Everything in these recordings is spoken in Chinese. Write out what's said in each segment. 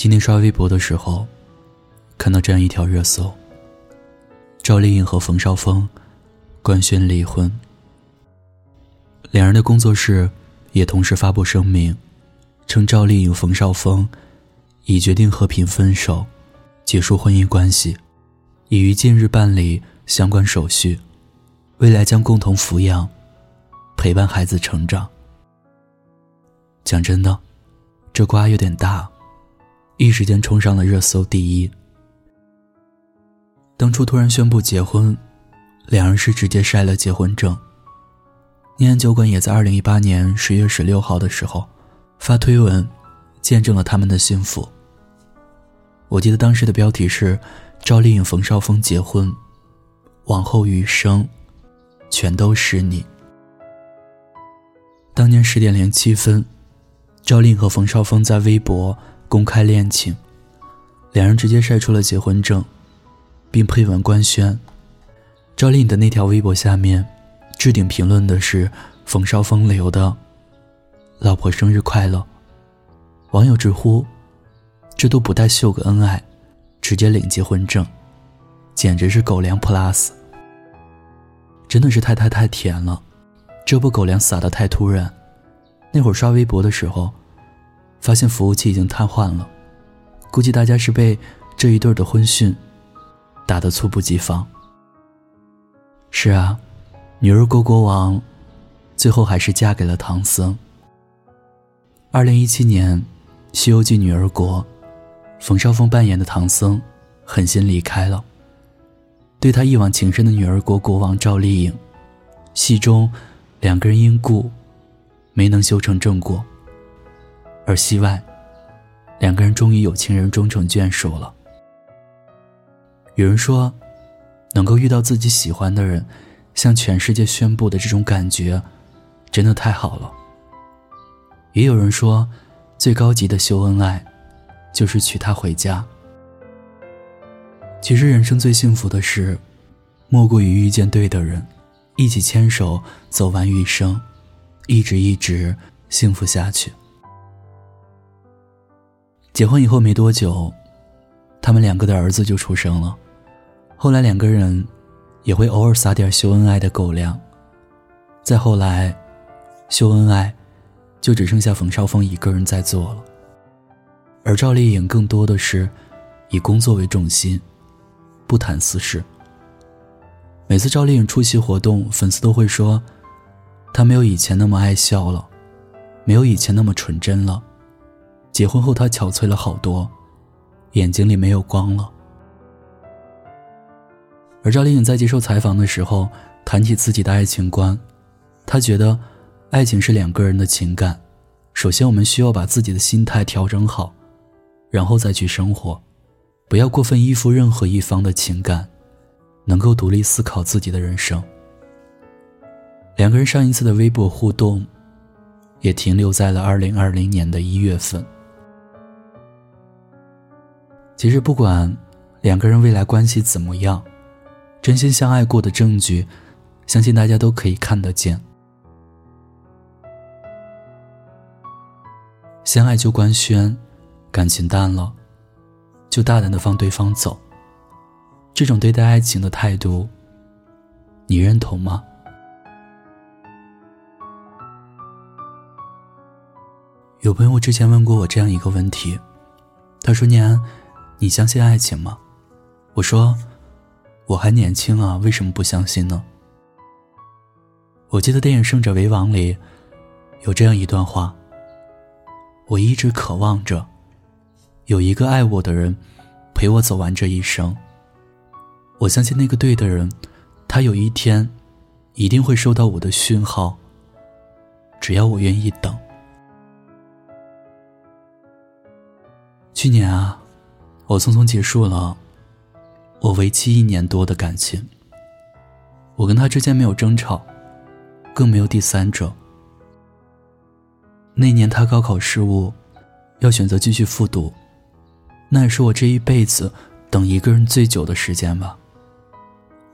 今天刷微博的时候，看到这样一条热搜：赵丽颖和冯绍峰官宣离婚。两人的工作室也同时发布声明，称赵丽颖、冯绍峰已决定和平分手，结束婚姻关系，已于近日办理相关手续，未来将共同抚养、陪伴孩子成长。讲真的，这瓜有点大。一时间冲上了热搜第一。当初突然宣布结婚，两人是直接晒了结婚证。念安酒馆也在二零一八年十月十六号的时候发推文，见证了他们的幸福。我记得当时的标题是“赵丽颖、冯绍峰结婚，往后余生，全都是你”。当年十点零七分，赵丽颖和冯绍峰在微博。公开恋情，两人直接晒出了结婚证，并配文官宣。赵丽颖的那条微博下面，置顶评论的是冯绍峰留的“老婆生日快乐”。网友直呼：“这都不带秀个恩爱，直接领结婚证，简直是狗粮 plus。”真的是太太太甜了，这波狗粮撒的太突然。那会儿刷微博的时候。发现服务器已经瘫痪了，估计大家是被这一对的婚讯打得猝不及防。是啊，女儿国国王最后还是嫁给了唐僧。二零一七年，《西游记》女儿国，冯绍峰扮演的唐僧狠心离开了，对他一往情深的女儿国国王赵丽颖，戏中两个人因故没能修成正果。而戏外，两个人终于有情人终成眷属了。有人说，能够遇到自己喜欢的人，向全世界宣布的这种感觉，真的太好了。也有人说，最高级的秀恩爱，就是娶她回家。其实人生最幸福的事，莫过于遇见对的人，一起牵手走完余生，一直一直幸福下去。结婚以后没多久，他们两个的儿子就出生了。后来两个人也会偶尔撒点秀恩爱的狗粮。再后来，秀恩爱就只剩下冯绍峰一个人在做了。而赵丽颖更多的是以工作为重心，不谈私事。每次赵丽颖出席活动，粉丝都会说，她没有以前那么爱笑了，没有以前那么纯真了。结婚后，她憔悴了好多，眼睛里没有光了。而赵丽颖在接受采访的时候，谈起自己的爱情观，她觉得，爱情是两个人的情感，首先我们需要把自己的心态调整好，然后再去生活，不要过分依附任何一方的情感，能够独立思考自己的人生。两个人上一次的微博互动，也停留在了二零二零年的一月份。其实，不管两个人未来关系怎么样，真心相爱过的证据，相信大家都可以看得见。相爱就官宣，感情淡了，就大胆的放对方走。这种对待爱情的态度，你认同吗？有朋友之前问过我这样一个问题，他说：“念安。”你相信爱情吗？我说，我还年轻啊，为什么不相信呢？我记得电影《胜者为王》里有这样一段话：我一直渴望着有一个爱我的人陪我走完这一生。我相信那个对的人，他有一天一定会收到我的讯号。只要我愿意等。去年啊。我匆匆结束了我为期一年多的感情。我跟他之间没有争吵，更没有第三者。那年他高考失误，要选择继续复读，那也是我这一辈子等一个人最久的时间吧。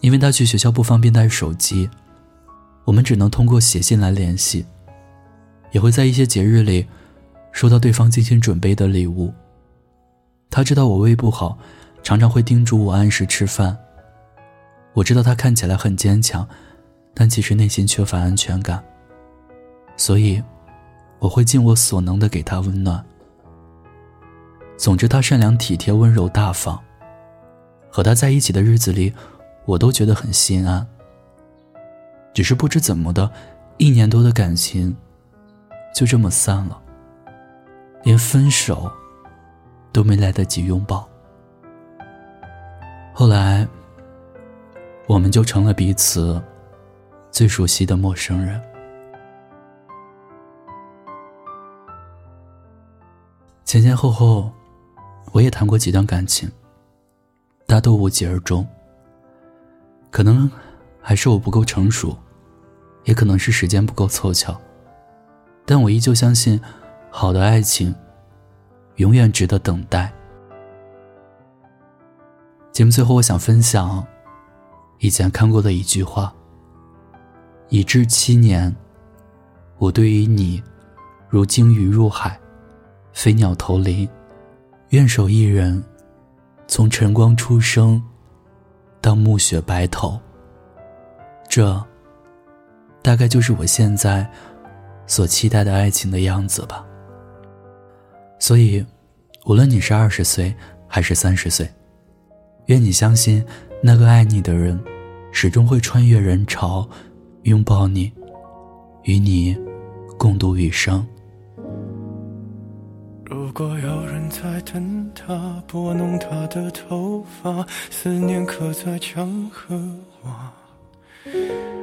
因为他去学校不方便带手机，我们只能通过写信来联系，也会在一些节日里收到对方精心准备的礼物。他知道我胃不好，常常会叮嘱我按时吃饭。我知道他看起来很坚强，但其实内心缺乏安全感。所以，我会尽我所能的给他温暖。总之，他善良、体贴、温柔、大方。和他在一起的日子里，我都觉得很心安。只是不知怎么的，一年多的感情就这么散了，连分手。都没来得及拥抱，后来，我们就成了彼此最熟悉的陌生人。前前后后，我也谈过几段感情，大都无疾而终。可能还是我不够成熟，也可能是时间不够凑巧，但我依旧相信，好的爱情。永远值得等待。节目最后，我想分享以前看过的一句话：“已至七年，我对于你，如鲸鱼入海，飞鸟投林，愿守一人，从晨光初升到暮雪白头。”这，大概就是我现在所期待的爱情的样子吧。所以，无论你是二十岁还是三十岁，愿你相信那个爱你的人，始终会穿越人潮，拥抱你，与你共度余生。如果有人在等他，拨弄他的头发，思念刻在墙和瓦。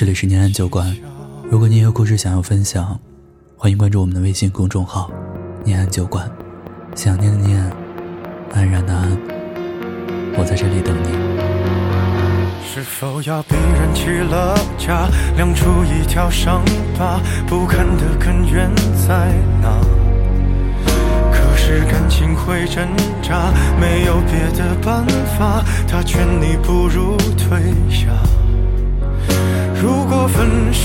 这里是念安酒馆，如果你有故事想要分享，欢迎关注我们的微信公众号“念安酒馆”。想念的念，安然的安，我在这里等你。是否要逼人起了家，亮出一条伤疤？不堪的根源在哪？可是感情会挣扎，没有别的办法，他劝你不如退下。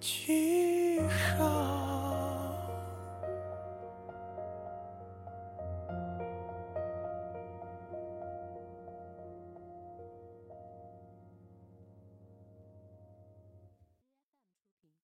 记号。